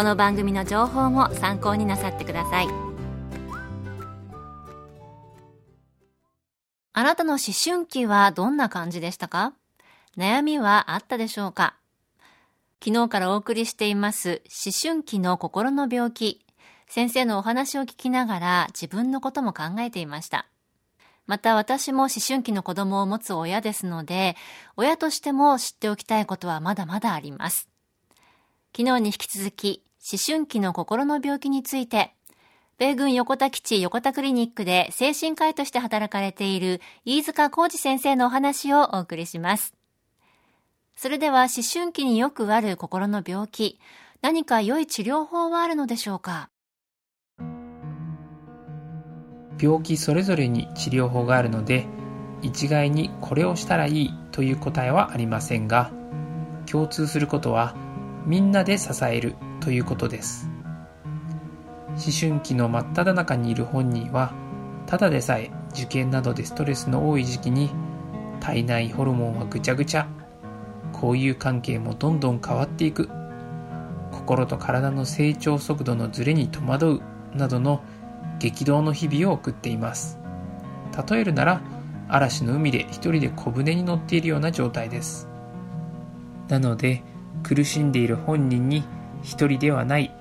この番組の情報も参考になさってください。あなたの思春期はどんな感じでしたか？悩みはあったでしょうか？昨日からお送りしています思春期の心の病気。先生のお話を聞きながら自分のことも考えていました。また私も思春期の子供を持つ親ですので、親としても知っておきたいことはまだまだあります。昨日に引き続き、思春期の心の病気について、米軍横田基地横田クリニックで精神科医として働かれている飯塚浩二先生のお話をお送りします。それでは思春期によくある心の病気、何か良い治療法はあるのでしょうか？病気それぞれに治療法があるので一概にこれをしたらいいという答えはありませんが共通することはみんなで支えるということです。思春期の真っ只中にいる本人はただでさえ受験などでストレスの多い時期に体内ホルモンはぐちゃぐちゃ。交友関係もどんどん変わっていく。心と体の成長速度のズレに戸惑う。などの激動の日々を送っています。例えるなら嵐の海で一人で小舟に乗っているような状態です。なので苦しんでいる本人に一人ではない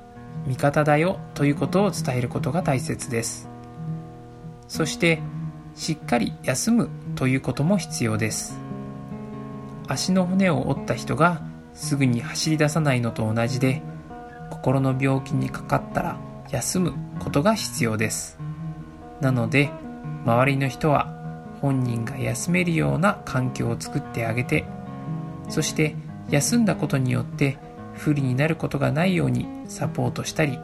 味方だよということを伝えることが大切です。そしてしっかり休むということも必要です。足の骨を折った人がすぐに走り出さないのと同じで心の病気にかかったら休むことが必要です。なので周りの人は本人が休めるような環境を作ってあげてそして休んだことによって不利になることがないようにサポートしたり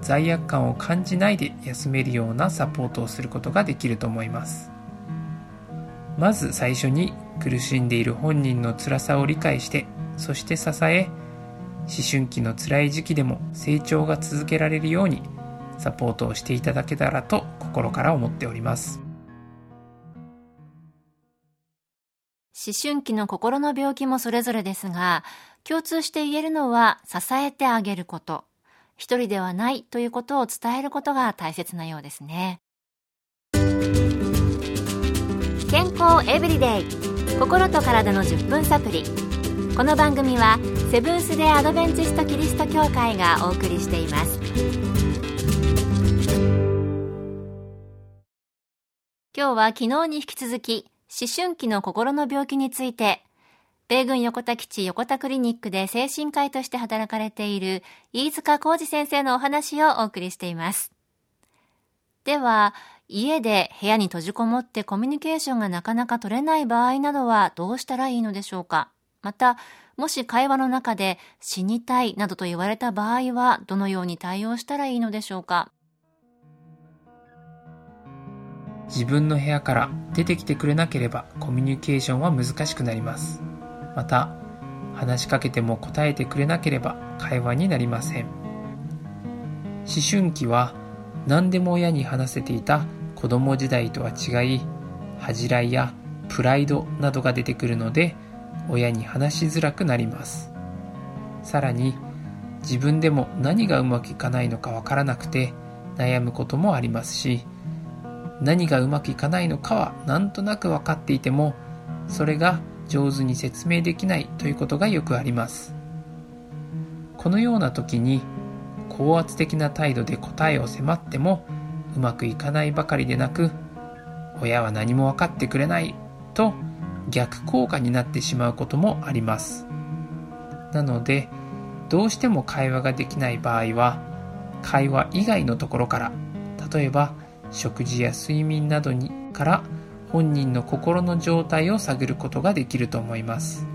罪悪感を感じないで休めるようなサポートをすることができると思います。まず最初に苦しんでいる本人の辛さを理解してそして支え思春期の辛い時期でも成長が続けられるようにサポートをしていただけたらと心から思っております。思春期の心の病気もそれぞれですが共通して言えるのは支えてあげること。一人ではないということを伝えることが大切なようですね。健康エブリデイ。心と体の10分サプリこの番組はセブンス・デ・アドベンチスト・キリスト教会がお送りしています。今日は昨日に引き続き思春期の心の病気について米軍横田基地横田クリニックで精神科医として働かれている飯塚浩二先生のお話をお送りしています。では家で部屋に閉じこもってコミュニケーションがなかなか取れない場合などはどうしたらいいのでしょうか？また、もし会話の中で死にたいなどと言われた場合はどのように対応したらいいのでしょうか？自分の部屋から出てきてくれなければコミュニケーションは難しくなります。また話しかけても答えてくれなければ会話になりません。思春期は何でも親に話せていた子供時代とは違い恥じらいやプライドなどが出てくるので親に話しづらくなります。さらに自分でも何がうまくいかないのかわからなくて悩むこともありますし何がうまくいかないのかはなんとなく分かっていてもそれが上手に説明できないということがよくあります。このような時に高圧的な態度で答えを迫ってもうまくいかないばかりでなく親は何も分かってくれないと逆効果になってしまうこともあります。なのでどうしても会話ができない場合は会話以外のところから例えば食事や睡眠などにから本人の心の状態を探ることができると思います。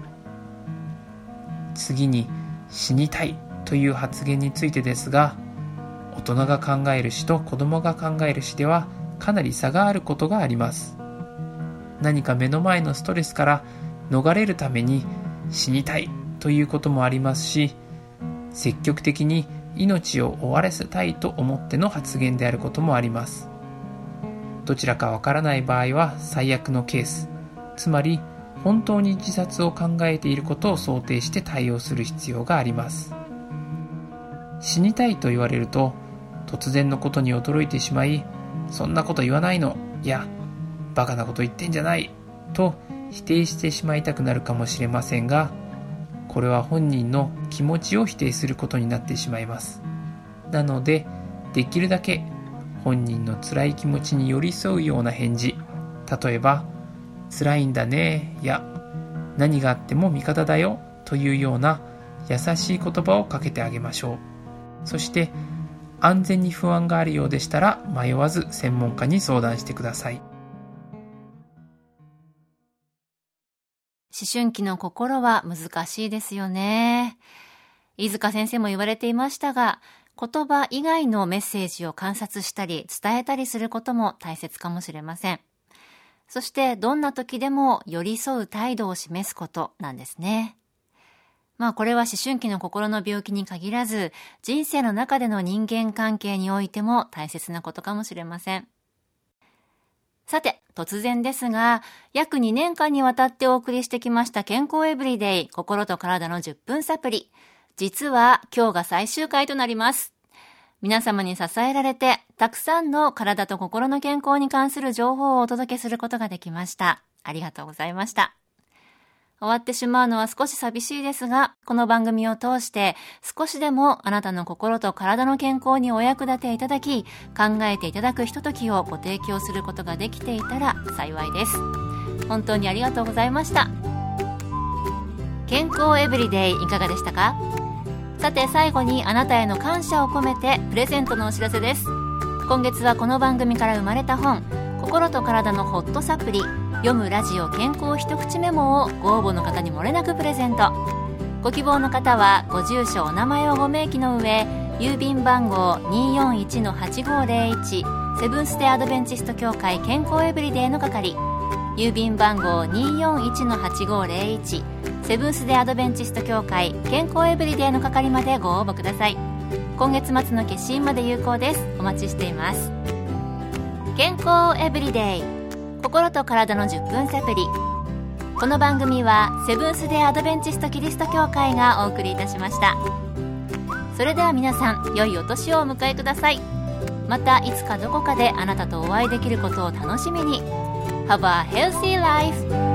次に死にたいという発言についてですが大人が考える詩と子供が考える詩ではかなり差があることがあります。何か目の前のストレスから逃れるために死にたいということもありますし積極的に命を終わらせたいと思っての発言であることもあります。どちらかわからない場合は最悪のケース。つまり本当に自殺を考えていることを想定して対応する必要があります。死にたいと言われると突然のことに驚いてしまいそんなこと言わないのいやバカなこと言ってんじゃないと否定してしまいたくなるかもしれませんがこれは本人の気持ちを否定することになってしまいます。なのでできるだけ本人の辛い気持ちに寄り添うような返事。例えば「辛いんだね」や「何があっても味方だよ」というような優しい言葉をかけてあげましょう。そして安全に不安があるようでしたら迷わず専門家に相談してください。思春期の心は難しいですよね。飯塚先生も言われていましたが、言葉以外のメッセージを観察したり伝えたりすることも大切かもしれません。そしてどんな時でも寄り添う態度を示すことなんですね。まあこれは思春期の心の病気に限らず人生の中での人間関係においても大切なことかもしれません。さて、突然ですが、約2年間にわたってお送りしてきました健康エブリデイ心と体の10分サプリ。実は今日が最終回となります。皆様に支えられて、たくさんの体と心の健康に関する情報をお届けすることができました。ありがとうございました。終わってしまうのは少し寂しいですが、この番組を通して少しでもあなたの心と体の健康にお役立ていただき、考えていただくひとときをご提供することができていたら幸いです。本当にありがとうございました。健康エブリデイいかがでしたか？さて最後にあなたへの感謝を込めてプレゼントのお知らせです。今月はこの番組から生まれた本、心と体のホットサプリ読むラジオ健康一口メモをご応募の方に漏れなくプレゼントご希望の方はご住所お名前をご明記の上郵便番号241-8501セブンス・テ・アドベンチスト協会健康エブリデイの係郵便番号241-8501セブンス・デ・アドベンチスト協会健康エブリデイの係までご応募ください。今月末の決心まで有効です。お待ちしています。健康エブリデイ心と体の10分サプリ。この番組はセブンス・デ・アドベンチスト・キリスト教会がお送りいたしました。それでは皆さん良いお年をお迎えください。またいつかどこかであなたとお会いできることを楽しみに。Have a healthy life!